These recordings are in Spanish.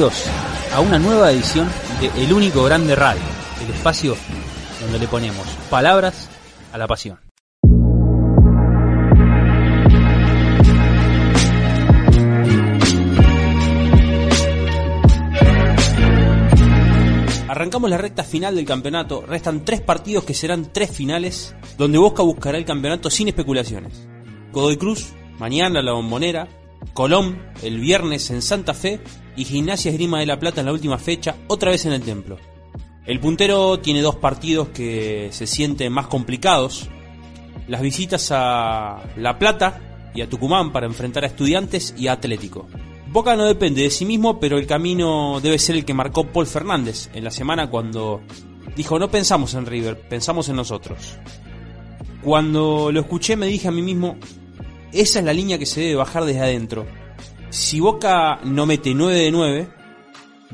bienvenidos a una nueva edición de El Único Grande Radio, el espacio donde le ponemos palabras a la pasión. Arrancamos la recta final del campeonato, restan tres partidos que serán tres finales, donde Boca buscará el campeonato sin especulaciones. Godoy Cruz, mañana la bombonera, Colón el viernes en Santa Fe y Gimnasia Esgrima de la Plata en la última fecha, otra vez en el templo. El puntero tiene dos partidos que se sienten más complicados. Las visitas a La Plata y a Tucumán para enfrentar a estudiantes y a Atlético. Boca no depende de sí mismo, pero el camino debe ser el que marcó Paul Fernández en la semana cuando dijo no pensamos en River, pensamos en nosotros. Cuando lo escuché me dije a mí mismo, esa es la línea que se debe bajar desde adentro. Si Boca no mete 9 de 9,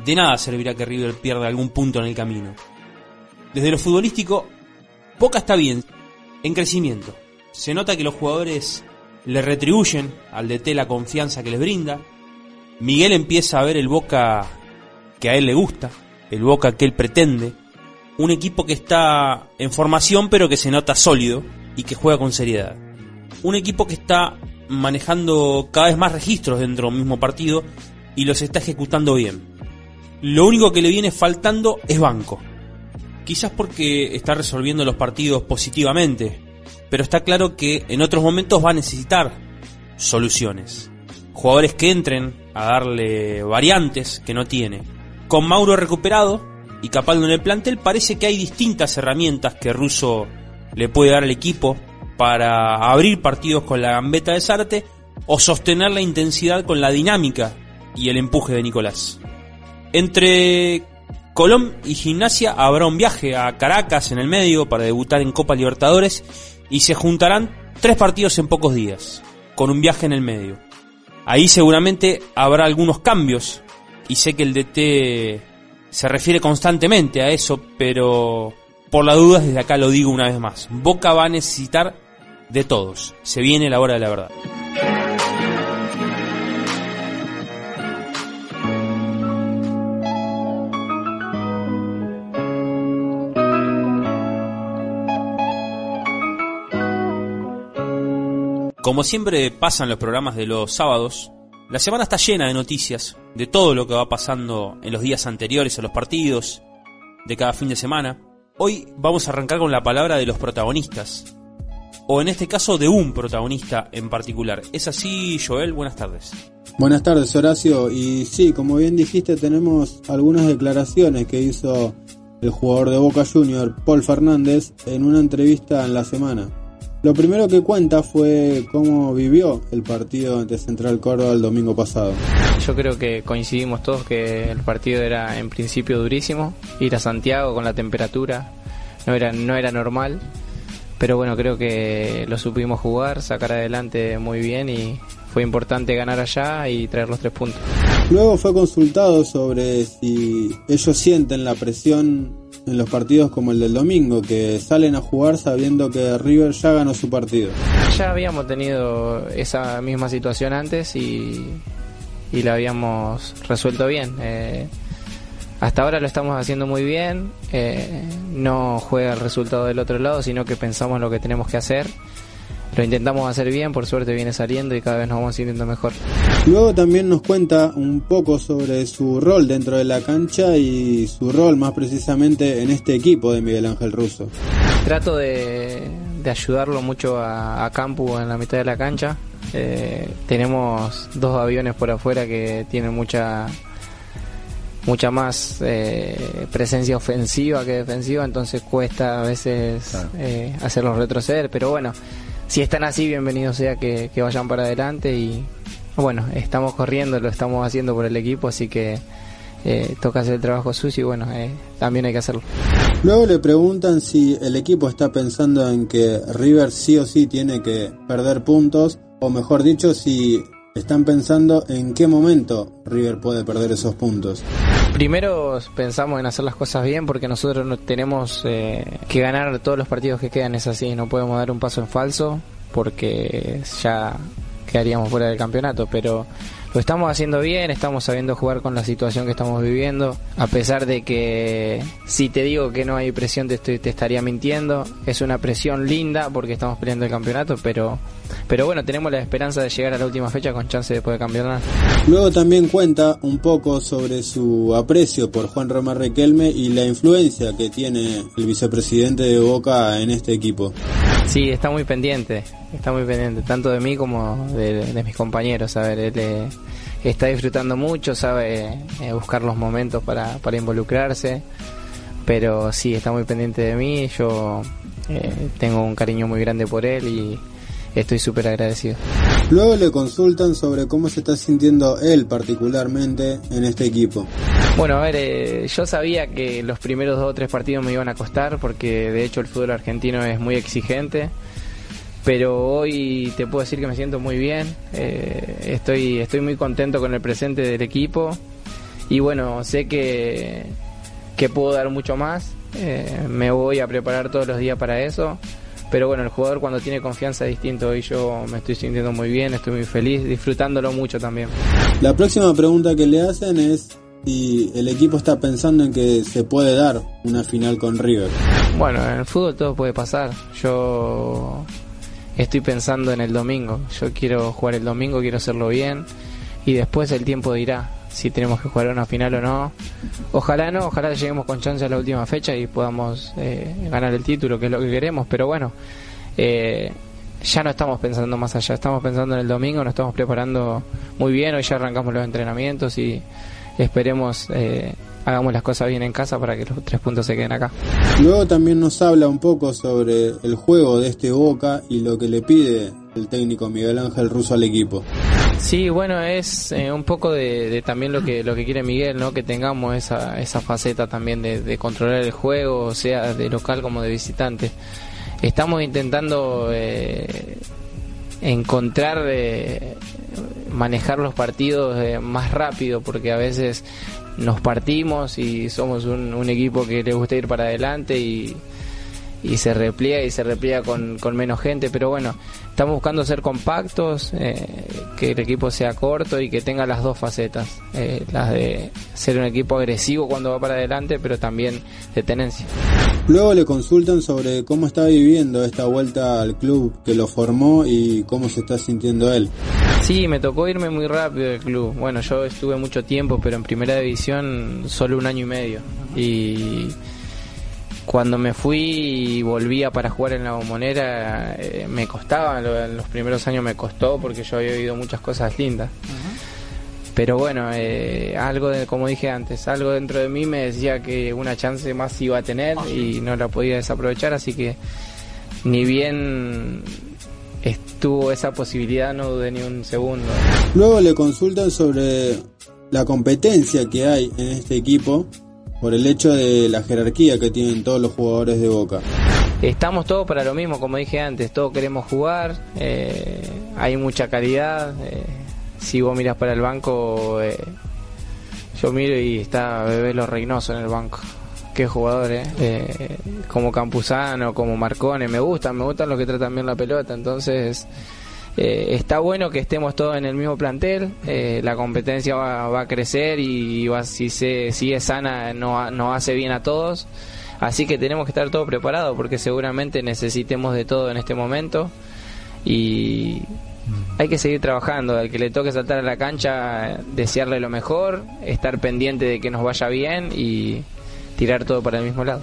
de nada servirá que River pierda algún punto en el camino. Desde lo futbolístico, Boca está bien, en crecimiento. Se nota que los jugadores le retribuyen al DT la confianza que les brinda. Miguel empieza a ver el Boca que a él le gusta, el Boca que él pretende. Un equipo que está en formación pero que se nota sólido y que juega con seriedad un equipo que está manejando cada vez más registros dentro del mismo partido y los está ejecutando bien. Lo único que le viene faltando es banco. Quizás porque está resolviendo los partidos positivamente, pero está claro que en otros momentos va a necesitar soluciones. Jugadores que entren a darle variantes que no tiene. Con Mauro recuperado y Capaldo en el plantel parece que hay distintas herramientas que Russo le puede dar al equipo para abrir partidos con la gambeta de Sarte o sostener la intensidad con la dinámica y el empuje de Nicolás. Entre Colón y Gimnasia habrá un viaje a Caracas en el medio para debutar en Copa Libertadores y se juntarán tres partidos en pocos días, con un viaje en el medio. Ahí seguramente habrá algunos cambios y sé que el DT se refiere constantemente a eso, pero por la duda desde acá lo digo una vez más. Boca va a necesitar de todos. Se viene la hora de la verdad. Como siempre pasan los programas de los sábados, la semana está llena de noticias, de todo lo que va pasando en los días anteriores a los partidos, de cada fin de semana. Hoy vamos a arrancar con la palabra de los protagonistas, o en este caso de un protagonista en particular. ¿Es así, Joel? Buenas tardes. Buenas tardes, Horacio. Y sí, como bien dijiste, tenemos algunas declaraciones que hizo el jugador de Boca Junior, Paul Fernández, en una entrevista en la semana. Lo primero que cuenta fue cómo vivió el partido ante Central Córdoba el domingo pasado. Yo creo que coincidimos todos que el partido era en principio durísimo. Ir a Santiago con la temperatura no era, no era normal pero bueno, creo que lo supimos jugar, sacar adelante muy bien y fue importante ganar allá y traer los tres puntos. Luego fue consultado sobre si ellos sienten la presión en los partidos como el del domingo, que salen a jugar sabiendo que River ya ganó su partido. Ya habíamos tenido esa misma situación antes y, y la habíamos resuelto bien. Eh, hasta ahora lo estamos haciendo muy bien, eh, no juega el resultado del otro lado, sino que pensamos lo que tenemos que hacer. Lo intentamos hacer bien, por suerte viene saliendo y cada vez nos vamos sintiendo mejor. Luego también nos cuenta un poco sobre su rol dentro de la cancha y su rol más precisamente en este equipo de Miguel Ángel Russo. Trato de, ayudarlo mucho a, a Campu en la mitad de la cancha. Eh, tenemos dos aviones por afuera que tienen mucha mucha más eh, presencia ofensiva que defensiva, entonces cuesta a veces eh, hacerlos retroceder, pero bueno, si están así, bienvenido sea que, vayan para adelante y bueno, estamos corriendo, lo estamos haciendo por el equipo, así que eh, toca hacer el trabajo sucio y bueno, eh, también hay que hacerlo. Luego le preguntan si el equipo está pensando en que River sí o sí tiene que perder puntos, o mejor dicho, si están pensando en qué momento River puede perder esos puntos. Primero pensamos en hacer las cosas bien porque nosotros no tenemos eh, que ganar todos los partidos que quedan, es así, no podemos dar un paso en falso porque ya quedaríamos fuera del campeonato, pero lo estamos haciendo bien, estamos sabiendo jugar con la situación que estamos viviendo, a pesar de que si te digo que no hay presión te, estoy, te estaría mintiendo, es una presión linda porque estamos peleando el campeonato, pero, pero bueno, tenemos la esperanza de llegar a la última fecha con chance de poder campeonar. Luego también cuenta un poco sobre su aprecio por Juan Román Requelme y la influencia que tiene el vicepresidente de Boca en este equipo. Sí, está muy pendiente, está muy pendiente, tanto de mí como de, mis compañeros. A ver, él eh, está disfrutando mucho, sabe eh, buscar los momentos para, para, involucrarse, pero sí, está muy pendiente de mí. Yo eh, tengo un cariño muy grande por él y estoy súper agradecido. Luego le consultan sobre cómo se está sintiendo él particularmente en este equipo. Bueno, a ver, eh, yo sabía que los primeros dos o tres partidos me iban a costar porque de hecho el fútbol argentino es muy exigente. Pero hoy te puedo decir que me siento muy bien. Eh, estoy, estoy muy contento con el presente del equipo. Y bueno, sé que, que puedo dar mucho más. Eh, me voy a preparar todos los días para eso. Pero bueno, el jugador cuando tiene confianza es distinto y yo me estoy sintiendo muy bien, estoy muy feliz, disfrutándolo mucho también. La próxima pregunta que le hacen es y el equipo está pensando en que se puede dar una final con River. Bueno, en el fútbol todo puede pasar. Yo estoy pensando en el domingo. Yo quiero jugar el domingo, quiero hacerlo bien y después el tiempo dirá si tenemos que jugar una final o no. Ojalá no, ojalá lleguemos con chance a la última fecha y podamos eh, ganar el título, que es lo que queremos, pero bueno, eh, ya no estamos pensando más allá, estamos pensando en el domingo, nos estamos preparando muy bien, hoy ya arrancamos los entrenamientos y esperemos eh, hagamos las cosas bien en casa para que los tres puntos se queden acá. Luego también nos habla un poco sobre el juego de este Boca y lo que le pide el técnico Miguel Ángel Russo al equipo. Sí, bueno, es eh, un poco de, también lo que lo que quiere Miguel, ¿no? Que tengamos esa, esa faceta también de, controlar el juego, sea de local como de visitante. Estamos intentando eh, encontrar eh, manejar los partidos eh, más rápido porque a veces nos partimos y somos un, un, equipo que le gusta ir para adelante y, y se repliega y se repliega con, con menos gente, pero bueno, estamos buscando ser compactos, eh, que el equipo sea corto y que tenga las dos facetas, eh, las de ser un equipo agresivo cuando va para adelante, pero también de tenencia. Luego le consultan sobre cómo está viviendo esta vuelta al club que lo formó y cómo se está sintiendo él. Sí, me tocó irme muy rápido del club. Bueno, yo estuve mucho tiempo, pero en primera división solo un año y medio. Y cuando me fui y volvía para jugar en la bombonera, eh, me costaba, en los primeros años me costó porque yo había oído muchas cosas lindas. Pero bueno, eh, algo, de, como dije antes, algo dentro de mí me decía que una chance más iba a tener y no la podía desaprovechar, así que ni bien estuvo esa posibilidad, no dudé ni un segundo. Luego le consultan sobre la competencia que hay en este equipo por el hecho de la jerarquía que tienen todos los jugadores de Boca. Estamos todos para lo mismo, como dije antes, todos queremos jugar, eh, hay mucha calidad. Eh, si vos miras para el banco, eh, yo miro y está Bebelo Reynoso en el banco. Qué jugador, eh. como Campuzano, como Marcone, me gustan, me gustan los que tratan bien la pelota, entonces eh, está bueno que estemos todos en el mismo plantel, eh, la competencia va, a crecer y va, si se sigue sana no hace bien a todos, así que tenemos que estar todos preparados porque seguramente necesitemos de todo en este momento. Y hay que seguir trabajando, al que le toque saltar a la cancha, desearle lo mejor, estar pendiente de que nos vaya bien y tirar todo para el mismo lado.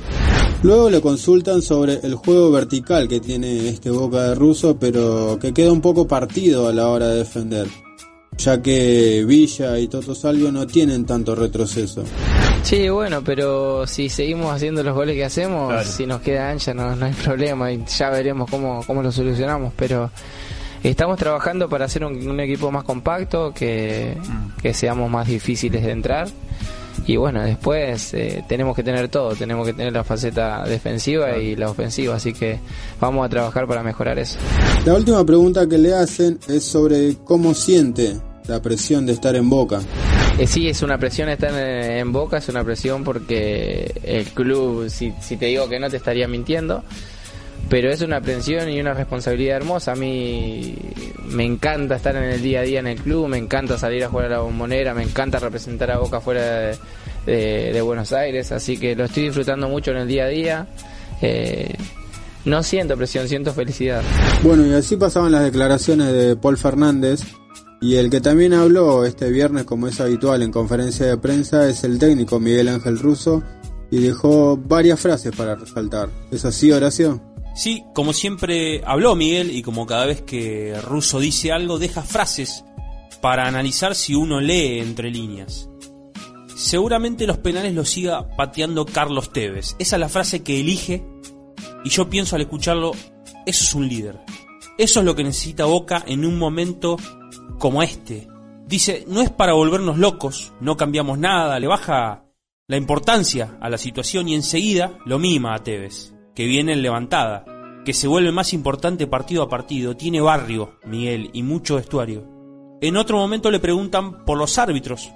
Luego le consultan sobre el juego vertical que tiene este Boca de Russo, pero que queda un poco partido a la hora de defender, ya que Villa y Toto Salvio no tienen tanto retroceso. Sí, bueno, pero si seguimos haciendo los goles que hacemos, si nos queda ancha no, no hay problema y ya veremos cómo, cómo lo solucionamos, pero estamos trabajando para hacer un, equipo más compacto, que, mm. que seamos más difíciles de entrar y bueno, después eh, tenemos que tener todo, tenemos que tener la faceta defensiva y la ofensiva, así que vamos a trabajar para mejorar eso. La última pregunta que le hacen es sobre cómo siente la presión de estar en Boca. Eh, sí, es una presión estar en, Boca, es una presión porque el club, si, si te digo que no te estaría mintiendo, pero es una aprensión y una responsabilidad hermosa. A mí me encanta estar en el día a día en el club, me encanta salir a jugar a la bombonera, me encanta representar a Boca fuera de, Buenos Aires, así que lo estoy disfrutando mucho en el día a día. Eh, no siento presión, siento felicidad. Bueno, y así pasaban las declaraciones de Paul Fernández. Y el que también habló este viernes, como es habitual en conferencia de prensa, es el técnico Miguel Ángel Russo y dejó varias frases para resaltar. ¿Es así, Horacio? Sí, como siempre habló Miguel y como cada vez que Russo dice algo, deja frases para analizar si uno lee entre líneas. Seguramente los penales los siga pateando Carlos Tevez. Esa es la frase que elige y yo pienso al escucharlo, eso es un líder. Eso es lo que necesita Boca en un momento como este. Dice, no es para volvernos locos, no cambiamos nada, le baja la importancia a la situación y enseguida lo mima a Tevez, que viene en levantada, que se vuelve más importante partido a partido, tiene barrio, Miguel, y mucho vestuario. En otro momento le preguntan por los árbitros,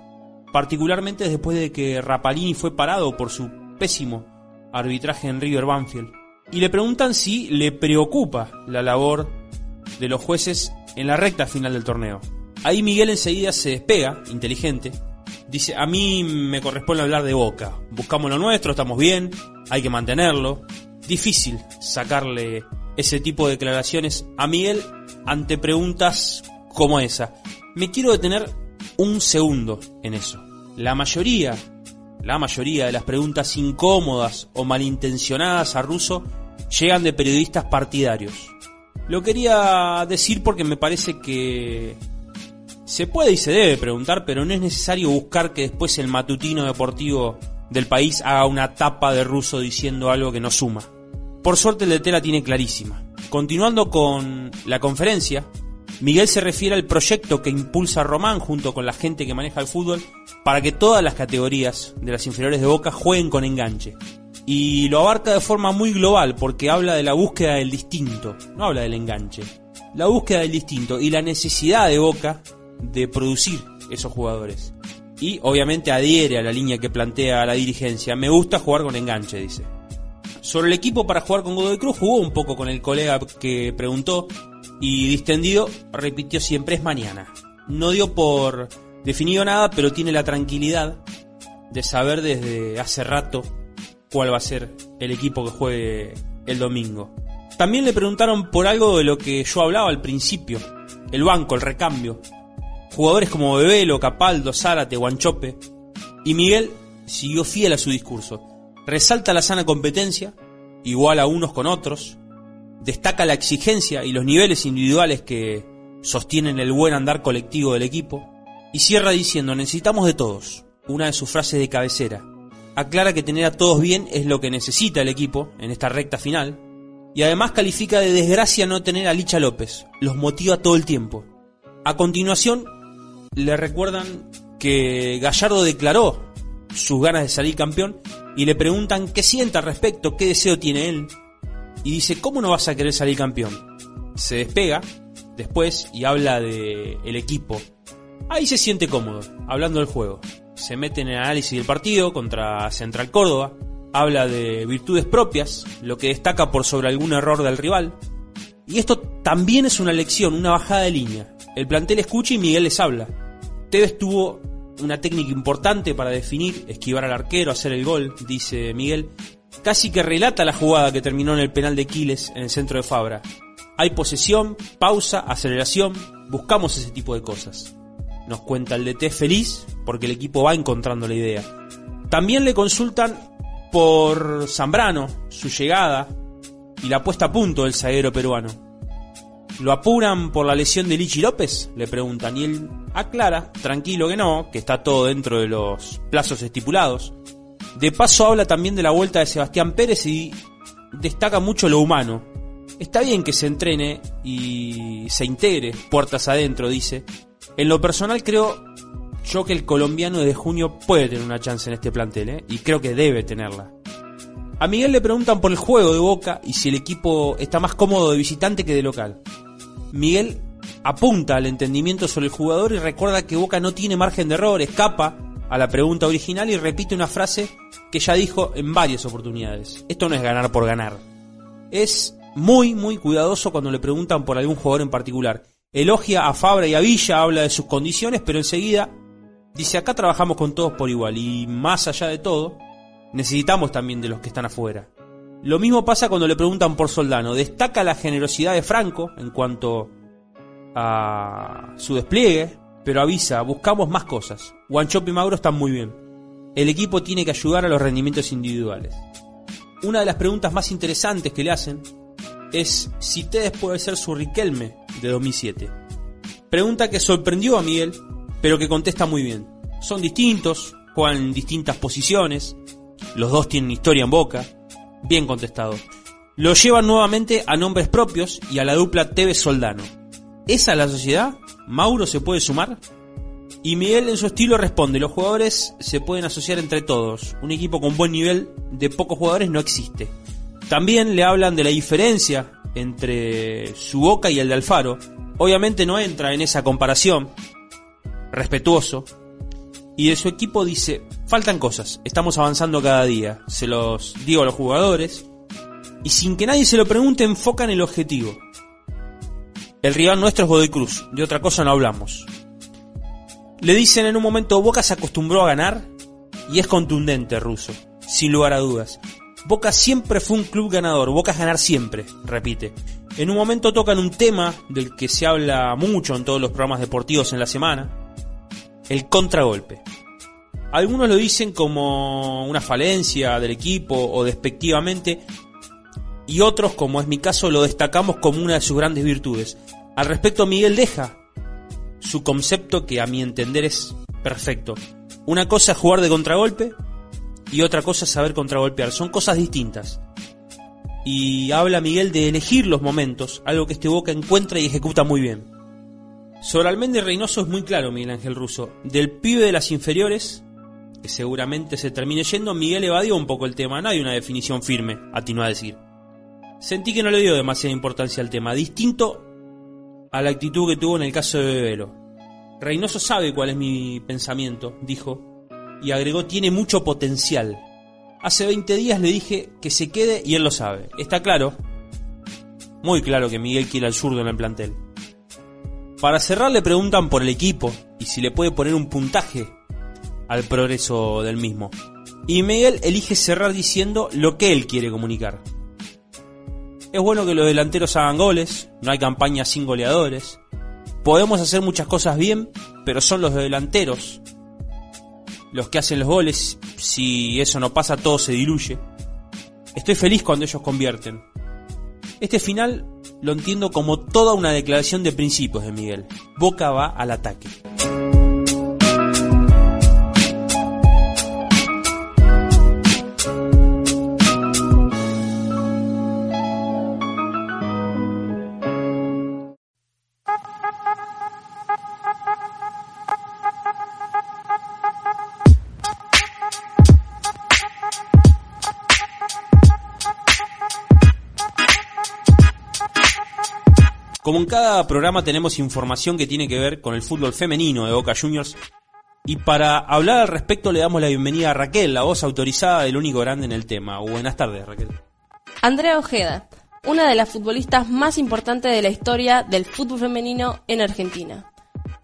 particularmente después de que Rapalini fue parado por su pésimo arbitraje en River Banfield y le preguntan si le preocupa la labor de los jueces en la recta final del torneo. Ahí Miguel enseguida se despega, inteligente. Dice, a mí me corresponde hablar de Boca. Buscamos lo nuestro, estamos bien, hay que mantenerlo. Difícil sacarle ese tipo de declaraciones a Miguel ante preguntas como esa. Me quiero detener un segundo en eso. La mayoría la mayoría de las preguntas incómodas o malintencionadas a Russo llegan de periodistas partidarios. Lo quería decir porque me parece que se puede y se debe preguntar, pero no es necesario buscar que después el matutino deportivo del país haga una tapa de Russo diciendo algo que no suma. Por suerte el de Tela tiene clarísima. Continuando con la conferencia, Miguel se refiere al proyecto que impulsa Román junto con la gente que maneja el fútbol para que todas las categorías de las inferiores de Boca jueguen con enganche. Y lo abarca de forma muy global porque habla de la búsqueda del distinto, no habla del enganche. La búsqueda del distinto y la necesidad de Boca de producir esos jugadores. Y obviamente adhiere a la línea que plantea la dirigencia. Me gusta jugar con enganche, dice. Sobre el equipo para jugar con Godoy Cruz jugó un poco con el colega que preguntó y distendido repitió siempre es mañana. No dio por definido nada, pero tiene la tranquilidad de saber desde hace rato cuál va a ser el equipo que juegue el domingo. También le preguntaron por algo de lo que yo hablaba al principio, el banco, el recambio. Jugadores como Bebelo, Capaldo, Zárate, Guanchope. Y Miguel siguió fiel a su discurso. Resalta la sana competencia, igual a unos con otros, destaca la exigencia y los niveles individuales que sostienen el buen andar colectivo del equipo, y cierra diciendo necesitamos de todos, una de sus frases de cabecera. Aclara que tener a todos bien es lo que necesita el equipo en esta recta final, y además califica de desgracia no tener a Licha López, los motiva todo el tiempo. A continuación, le recuerdan que Gallardo declaró sus ganas de salir campeón y le preguntan qué siente al respecto, qué deseo tiene él y dice, ¿cómo no vas a querer salir campeón? Se despega después y habla de equipo. Ahí se siente cómodo, hablando del juego. Se mete en el análisis del partido contra Central Córdoba, habla de virtudes propias, lo que destaca por sobre algún error del rival. Y esto también es una lección, una bajada de línea. El plantel escucha y Miguel les habla. Tevez tuvo una técnica importante para definir, esquivar al arquero, hacer el gol, dice Miguel, casi que relata la jugada que terminó en el penal de Quiles en el centro de Fabra. Hay posesión, pausa, aceleración, buscamos ese tipo de cosas. Nos cuenta el DT feliz porque el equipo va encontrando la idea. También le consultan por Zambrano, su llegada y la puesta a punto del zaguero peruano. ¿Lo apuran por la lesión de Lichi López? Le preguntan y él aclara, tranquilo que no, que está todo dentro de los plazos estipulados. De paso habla también de la vuelta de Sebastián Pérez y destaca mucho lo humano. Está bien que se entrene y se integre puertas adentro, dice. En lo personal creo yo que el colombiano de junio puede tener una chance en este plantel, ¿eh? y creo que debe tenerla. A Miguel le preguntan por el juego de Boca y si el equipo está más cómodo de visitante que de local. Miguel apunta al entendimiento sobre el jugador y recuerda que Boca no tiene margen de error, escapa a la pregunta original y repite una frase que ya dijo en varias oportunidades. Esto no es ganar por ganar. Es muy, muy cuidadoso cuando le preguntan por algún jugador en particular. Elogia a Fabra y a Villa, habla de sus condiciones, pero enseguida dice acá trabajamos con todos por igual y más allá de todo, necesitamos también de los que están afuera. Lo mismo pasa cuando le preguntan por Soldano. Destaca la generosidad de Franco en cuanto a su despliegue, pero avisa, buscamos más cosas. Wanchop y Mauro están muy bien. El equipo tiene que ayudar a los rendimientos individuales. Una de las preguntas más interesantes que le hacen es si Tedes puede ser su Riquelme de 2007. Pregunta que sorprendió a Miguel, pero que contesta muy bien. Son distintos, juegan en distintas posiciones, los dos tienen historia en boca. Bien contestado. Lo llevan nuevamente a nombres propios y a la dupla Tevez Soldano. ¿Esa es la sociedad? ¿Mauro se puede sumar? Y Miguel en su estilo responde, los jugadores se pueden asociar entre todos. Un equipo con buen nivel de pocos jugadores no existe. También le hablan de la diferencia entre su boca y el de Alfaro. Obviamente no entra en esa comparación. Respetuoso. Y de su equipo dice, faltan cosas, estamos avanzando cada día. Se los digo a los jugadores. Y sin que nadie se lo pregunte, enfocan el objetivo. El rival nuestro es Godoy Cruz, de otra cosa no hablamos. Le dicen en un momento, Boca se acostumbró a ganar y es contundente, Ruso, sin lugar a dudas. Boca siempre fue un club ganador, Boca es ganar siempre, repite. En un momento tocan un tema del que se habla mucho en todos los programas deportivos en la semana, el contragolpe. Algunos lo dicen como una falencia del equipo o despectivamente, y otros, como es mi caso, lo destacamos como una de sus grandes virtudes. Al respecto, Miguel deja su concepto que a mi entender es perfecto. Una cosa es jugar de contragolpe y otra cosa es saber contragolpear. Son cosas distintas. Y habla Miguel de elegir los momentos, algo que este Boca encuentra y ejecuta muy bien. Sobre Almendra Reynoso es muy claro, Miguel Ángel Russo. Del pibe de las inferiores, que seguramente se termine yendo, Miguel evadió un poco el tema. No hay una definición firme, atinó a decir. Sentí que no le dio demasiada importancia al tema, distinto a la actitud que tuvo en el caso de Bebelo. Reynoso sabe cuál es mi pensamiento, dijo, y agregó tiene mucho potencial. Hace 20 días le dije que se quede y él lo sabe. Está claro, muy claro que Miguel quiere al zurdo en el plantel. Para cerrar le preguntan por el equipo y si le puede poner un puntaje al progreso del mismo. Y Miguel elige cerrar diciendo lo que él quiere comunicar. Es bueno que los delanteros hagan goles, no hay campaña sin goleadores. Podemos hacer muchas cosas bien, pero son los delanteros los que hacen los goles. Si eso no pasa, todo se diluye. Estoy feliz cuando ellos convierten. Este final lo entiendo como toda una declaración de principios de Miguel. Boca va al ataque. Como en cada programa tenemos información que tiene que ver con el fútbol femenino de Boca Juniors. Y para hablar al respecto le damos la bienvenida a Raquel, la voz autorizada del único grande en el tema. Buenas tardes, Raquel. Andrea Ojeda, una de las futbolistas más importantes de la historia del fútbol femenino en Argentina.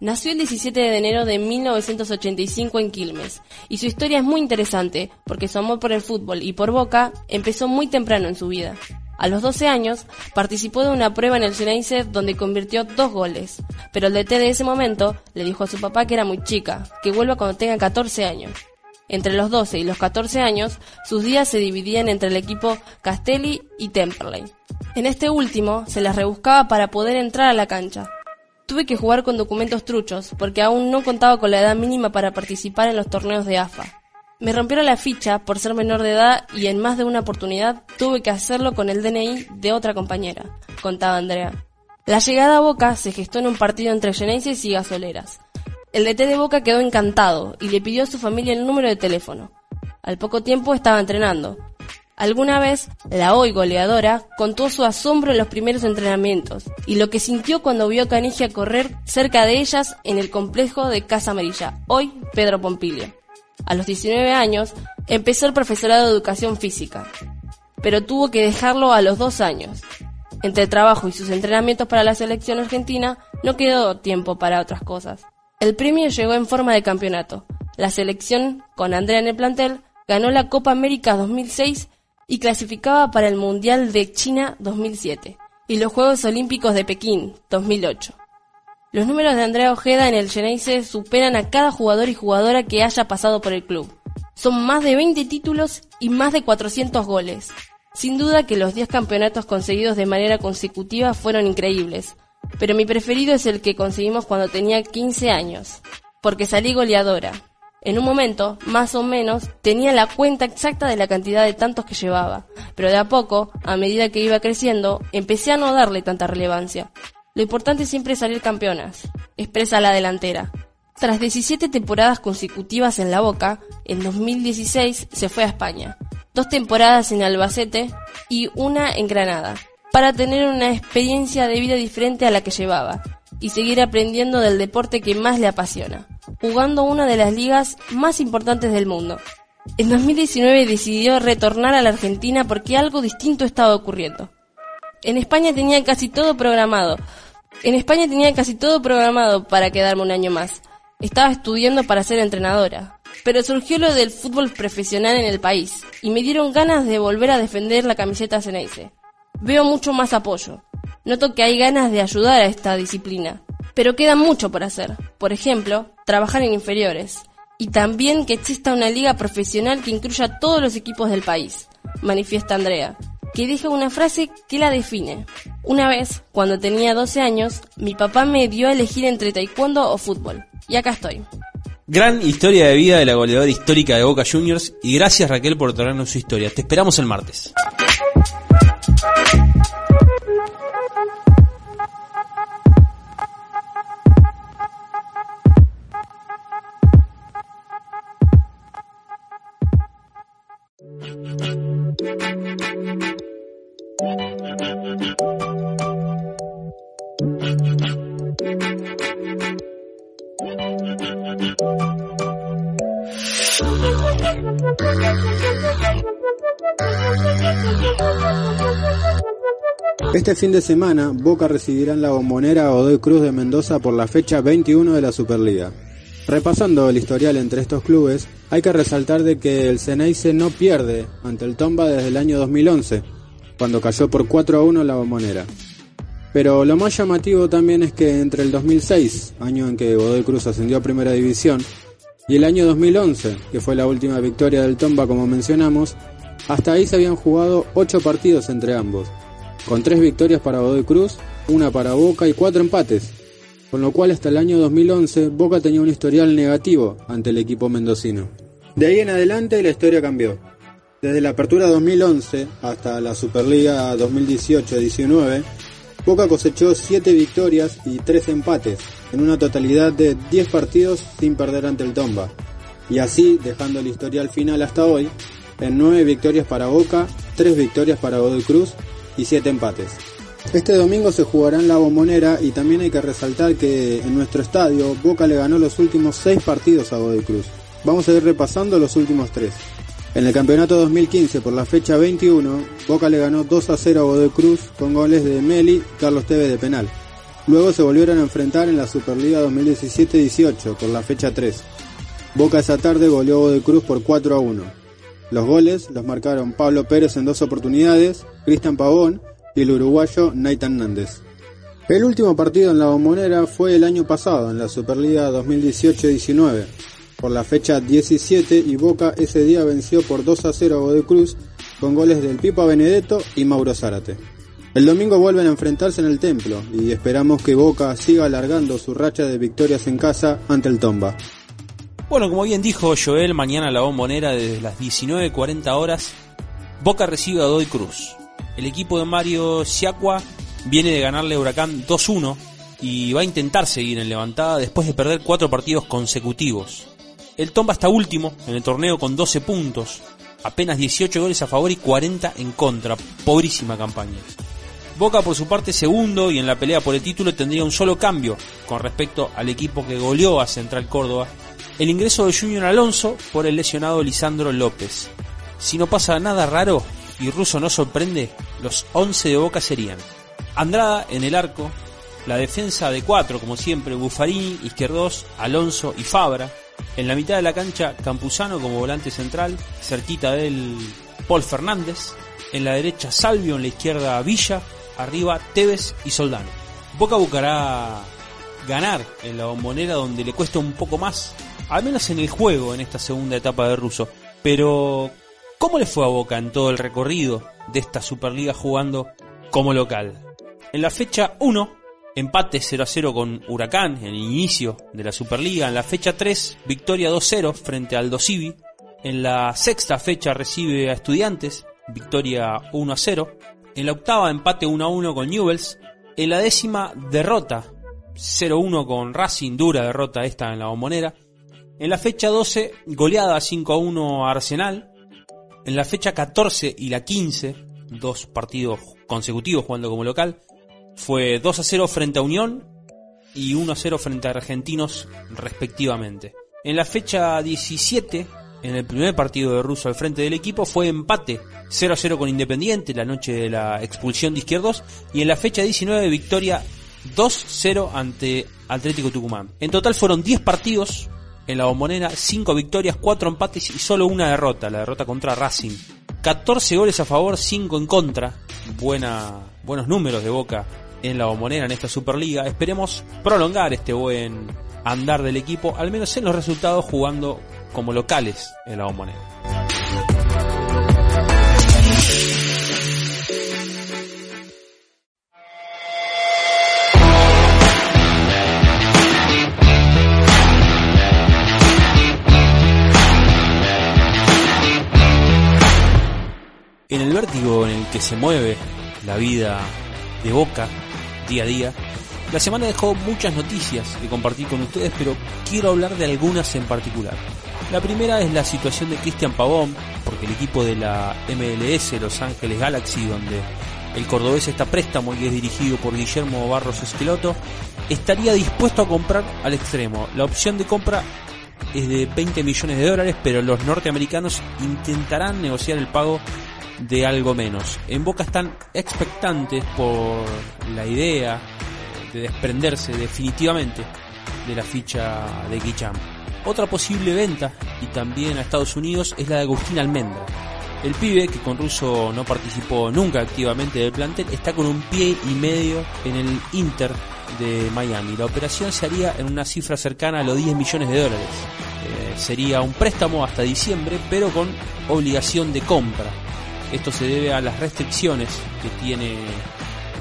Nació el 17 de enero de 1985 en Quilmes y su historia es muy interesante porque su amor por el fútbol y por Boca empezó muy temprano en su vida. A los 12 años, participó de una prueba en el Ceneice donde convirtió dos goles, pero el DT de ese momento le dijo a su papá que era muy chica, que vuelva cuando tenga 14 años. Entre los 12 y los 14 años, sus días se dividían entre el equipo Castelli y Temperley. En este último, se las rebuscaba para poder entrar a la cancha. Tuve que jugar con documentos truchos, porque aún no contaba con la edad mínima para participar en los torneos de AFA. Me rompieron la ficha por ser menor de edad y en más de una oportunidad tuve que hacerlo con el DNI de otra compañera, contaba Andrea. La llegada a Boca se gestó en un partido entre Genesis y Gasoleras. El DT de Boca quedó encantado y le pidió a su familia el número de teléfono. Al poco tiempo estaba entrenando. Alguna vez, la hoy goleadora contó su asombro en los primeros entrenamientos y lo que sintió cuando vio a Canigia correr cerca de ellas en el complejo de Casa Amarilla, hoy Pedro Pompilio. A los 19 años empezó el profesorado de educación física, pero tuvo que dejarlo a los dos años. Entre trabajo y sus entrenamientos para la selección argentina, no quedó tiempo para otras cosas. El premio llegó en forma de campeonato. La selección, con Andrea en el plantel, ganó la Copa América 2006 y clasificaba para el Mundial de China 2007 y los Juegos Olímpicos de Pekín 2008. Los números de Andrea Ojeda en el Geneise superan a cada jugador y jugadora que haya pasado por el club. Son más de 20 títulos y más de 400 goles. Sin duda que los 10 campeonatos conseguidos de manera consecutiva fueron increíbles, pero mi preferido es el que conseguimos cuando tenía 15 años, porque salí goleadora. En un momento, más o menos, tenía la cuenta exacta de la cantidad de tantos que llevaba, pero de a poco, a medida que iba creciendo, empecé a no darle tanta relevancia. Lo importante siempre es salir campeonas, expresa la delantera. Tras 17 temporadas consecutivas en la Boca, en 2016 se fue a España, dos temporadas en Albacete y una en Granada, para tener una experiencia de vida diferente a la que llevaba y seguir aprendiendo del deporte que más le apasiona jugando una de las ligas más importantes del mundo. En 2019 decidió retornar a la Argentina porque algo distinto estaba ocurriendo. En España tenía casi todo programado. En España tenía casi todo programado para quedarme un año más. Estaba estudiando para ser entrenadora. Pero surgió lo del fútbol profesional en el país y me dieron ganas de volver a defender la camiseta Ceneice. Veo mucho más apoyo. Noto que hay ganas de ayudar a esta disciplina. Pero queda mucho por hacer. Por ejemplo, trabajar en inferiores. Y también que exista una liga profesional que incluya a todos los equipos del país, manifiesta Andrea, que deja una frase que la define. Una vez, cuando tenía 12 años, mi papá me dio a elegir entre taekwondo o fútbol. Y acá estoy. Gran historia de vida de la goleadora histórica de Boca Juniors y gracias Raquel por traernos su historia. Te esperamos el martes. Este fin de semana, Boca recibirá en la bombonera a Cruz de Mendoza por la fecha 21 de la Superliga. Repasando el historial entre estos clubes, hay que resaltar de que el Ceneice no pierde ante el Tomba desde el año 2011, cuando cayó por 4 a 1 en la bombonera. Pero lo más llamativo también es que entre el 2006, año en que Godoy Cruz ascendió a Primera División, y el año 2011, que fue la última victoria del Tomba como mencionamos, hasta ahí se habían jugado 8 partidos entre ambos, con 3 victorias para Godoy Cruz, una para Boca y 4 empates, con lo cual hasta el año 2011 Boca tenía un historial negativo ante el equipo mendocino. De ahí en adelante la historia cambió. Desde la apertura 2011 hasta la Superliga 2018-19, Boca cosechó 7 victorias y 3 empates, en una totalidad de 10 partidos sin perder ante el Tomba, y así dejando el historial final hasta hoy en 9 victorias para Boca, 3 victorias para Godoy Cruz y 7 empates. Este domingo se jugará en la bombonera y también hay que resaltar que en nuestro estadio Boca le ganó los últimos 6 partidos a Godoy Cruz. Vamos a ir repasando los últimos 3. En el campeonato 2015 por la fecha 21, Boca le ganó 2 a 0 a Godoy Cruz con goles de Meli y Carlos Tevez de penal. Luego se volvieron a enfrentar en la Superliga 2017-18 por la fecha 3. Boca esa tarde goleó a Godoy Cruz por 4 a 1. Los goles los marcaron Pablo Pérez en dos oportunidades, Cristian Pavón y el uruguayo Nathan Nández. El último partido en la bombonera fue el año pasado, en la Superliga 2018-19, por la fecha 17 y Boca ese día venció por 2 a 0 a Godoy Cruz con goles del Pipa Benedetto y Mauro Zárate. El domingo vuelven a enfrentarse en el templo y esperamos que Boca siga alargando su racha de victorias en casa ante el Tomba. Bueno, como bien dijo Joel, mañana la bombonera desde las 19.40 horas, Boca recibe a Godoy Cruz. El equipo de Mario Siacua viene de ganarle a Huracán 2-1 y va a intentar seguir en levantada después de perder cuatro partidos consecutivos. El Tomba está último en el torneo con 12 puntos, apenas 18 goles a favor y 40 en contra. Pobrísima campaña. Boca por su parte segundo y en la pelea por el título tendría un solo cambio con respecto al equipo que goleó a Central Córdoba, el ingreso de Junior Alonso por el lesionado Lisandro López. Si no pasa nada raro y Russo no sorprende, los 11 de Boca serían Andrada en el arco, la defensa de cuatro, como siempre, Buffarini, Izquierdos, Alonso y Fabra. En la mitad de la cancha, Campuzano como volante central, cerquita del Paul Fernández. En la derecha, Salvio, en la izquierda, Villa. Arriba, Tevez y Soldano. Boca buscará ganar en la bombonera donde le cuesta un poco más, al menos en el juego en esta segunda etapa de Russo. Pero, ¿cómo le fue a Boca en todo el recorrido de esta Superliga jugando como local? En la fecha 1, empate 0 a 0 con Huracán en el inicio de la Superliga. En la fecha 3, victoria 2-0 frente al Dosivi. En la sexta fecha recibe a Estudiantes, victoria 1 a 0. En la octava, empate 1 a 1 con Newells. En la décima, derrota 0-1 con Racing, dura derrota esta en la bombonera. En la fecha 12, goleada 5-1 a Arsenal. En la fecha 14 y la 15, dos partidos consecutivos jugando como local, fue 2-0 frente a Unión y 1-0 frente a Argentinos respectivamente. En la fecha 17, en el primer partido de Russo al frente del equipo, fue empate 0-0 con Independiente la noche de la expulsión de Izquierdos y en la fecha 19 victoria 2-0 ante Atlético Tucumán. En total fueron 10 partidos en la bombonera, 5 victorias, 4 empates y solo una derrota, la derrota contra Racing. 14 goles a favor, 5 en contra. Buena, buenos números de Boca en la bombonera en esta Superliga. Esperemos prolongar este buen andar del equipo, al menos en los resultados jugando como locales en la bombonera. En el que se mueve la vida de Boca día a día, la semana dejó muchas noticias que compartir con ustedes, pero quiero hablar de algunas en particular. La primera es la situación de Cristian Pavón, porque el equipo de la MLS Los Ángeles Galaxy, donde el cordobés está préstamo y es dirigido por Guillermo Barros Esqueloto, estaría dispuesto a comprar al extremo. La opción de compra es de 20 millones de dólares, pero los norteamericanos intentarán negociar el pago de algo menos. En Boca están expectantes por la idea de desprenderse definitivamente de la ficha de Guicham. Otra posible venta, y también a Estados Unidos, es la de Agustín Almendra. El pibe, que con Russo no participó nunca activamente del plantel, está con un pie y medio en el Inter de Miami. La operación se haría en una cifra cercana a los 10 millones de dólares. Eh, sería un préstamo hasta diciembre, pero con obligación de compra. Esto se debe a las restricciones que tiene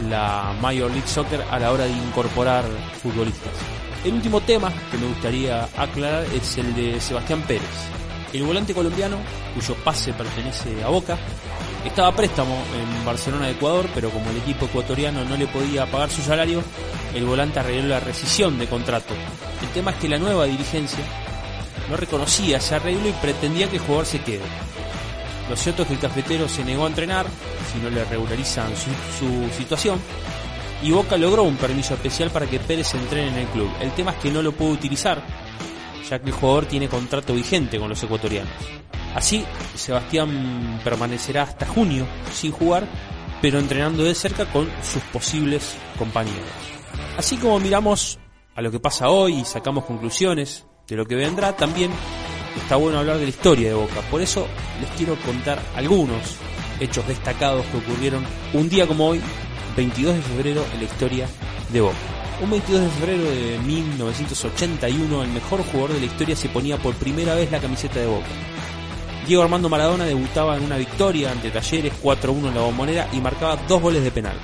la Major League Soccer a la hora de incorporar futbolistas. El último tema que me gustaría aclarar es el de Sebastián Pérez. El volante colombiano, cuyo pase pertenece a Boca, estaba a préstamo en Barcelona de Ecuador, pero como el equipo ecuatoriano no le podía pagar su salario, el volante arregló la rescisión de contrato. El tema es que la nueva dirigencia no reconocía ese arreglo y pretendía que el jugador se quede. Lo cierto es que el cafetero se negó a entrenar si no le regularizan su, situación y Boca logró un permiso especial para que Pérez entrene en el club. El tema es que no lo pudo utilizar ya que el jugador tiene contrato vigente con los ecuatorianos. Así, Sebastián permanecerá hasta junio sin jugar, pero entrenando de cerca con sus posibles compañeros. Así como miramos a lo que pasa hoy y sacamos conclusiones de lo que vendrá, también está bueno hablar de la historia de Boca. Por eso les quiero contar algunos hechos destacados que ocurrieron un día como hoy, 22 de febrero, en la historia de Boca. Un 22 de febrero de 1981, el mejor jugador de la historia se ponía por primera vez la camiseta de Boca. Diego Armando Maradona debutaba en una victoria ante Talleres 4-1 en la bombonera y marcaba dos goles de penal,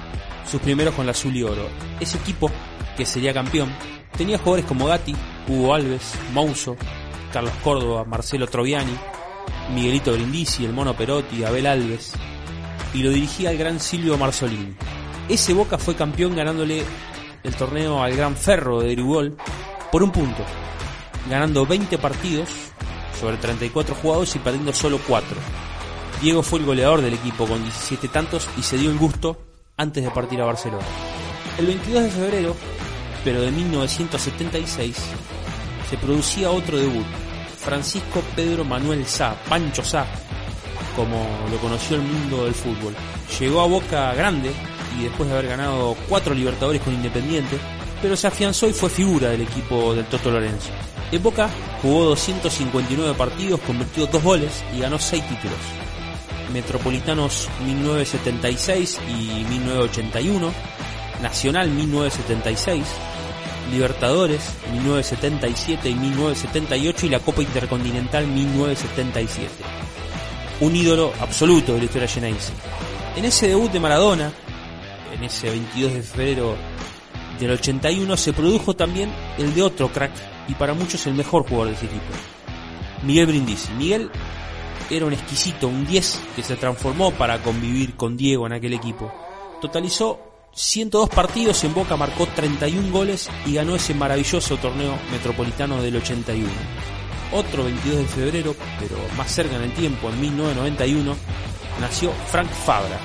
sus primeros con la azul y oro. Ese equipo, que sería campeón, tenía jugadores como Gatti, Hugo Alves, Mouso, Carlos Córdoba, Marcelo Troviani, Miguelito Brindisi, el Mono Perotti, Abel Alves, y lo dirigía el gran Silvio Marzolini. Ese Boca fue campeón ganándole el torneo al Gran Ferro de Dirigol por un punto, ganando 20 partidos sobre 34 jugados y perdiendo solo 4. Diego fue el goleador del equipo con 17 tantos y se dio el gusto antes de partir a Barcelona. El 22 de febrero, pero de 1976, se producía otro debut. Francisco Pedro Manuel Sá, Pancho Sá, como lo conoció el mundo del fútbol. Llegó a Boca Grande y después de haber ganado cuatro Libertadores con Independiente, pero se afianzó y fue figura del equipo del Toto Lorenzo. En Boca jugó 259 partidos, convirtió dos goles y ganó seis títulos. Metropolitanos 1976 y 1981, Nacional 1976, Libertadores 1977 y 1978 y la Copa Intercontinental 1977. Un ídolo absoluto de la historia llenense. En ese debut de Maradona, en ese 22 de febrero del 81, se produjo también el de otro crack y para muchos el mejor jugador de ese equipo, Miguel Brindisi. Miguel era un exquisito, un 10 que se transformó para convivir con Diego en aquel equipo. Totalizó 102 partidos en Boca, marcó 31 goles y ganó ese maravilloso torneo metropolitano del 81. Otro 22 de febrero, pero más cerca en el tiempo, en 1991, nació Frank Fabra,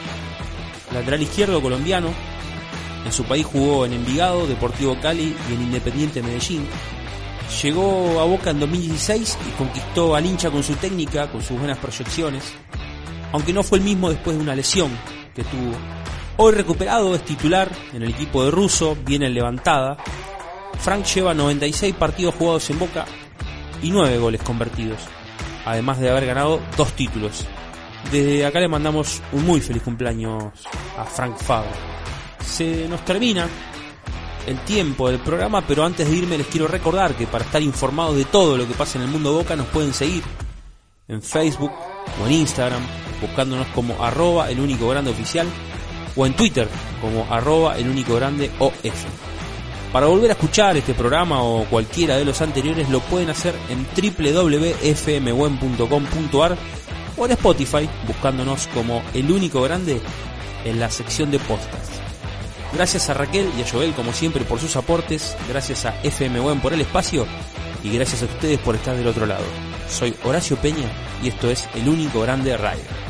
lateral izquierdo colombiano. En su país jugó en Envigado, Deportivo Cali y en Independiente Medellín. Llegó a Boca en 2016 y conquistó al hincha con su técnica, con sus buenas proyecciones, aunque no fue el mismo después de una lesión que tuvo. Hoy recuperado es titular en el equipo de Russo, viene levantada. Frank lleva 96 partidos jugados en Boca y 9 goles convertidos, además de haber ganado dos títulos. Desde acá le mandamos un muy feliz cumpleaños a Frank Fabra. Se nos termina el tiempo del programa, pero antes de irme les quiero recordar que para estar informados de todo lo que pasa en el mundo Boca nos pueden seguir en Facebook o en Instagram, buscándonos como arroba el único grande oficial, o en Twitter como arroba el único grande OF. Para volver a escuchar este programa o cualquiera de los anteriores lo pueden hacer en www.fmwen.com.ar o en Spotify buscándonos como el único grande en la sección de podcast. Gracias a Raquel y a Joel como siempre por sus aportes, gracias a FM por el espacio y gracias a ustedes por estar del otro lado. Soy Horacio Peña y esto es El Único Grande Radio.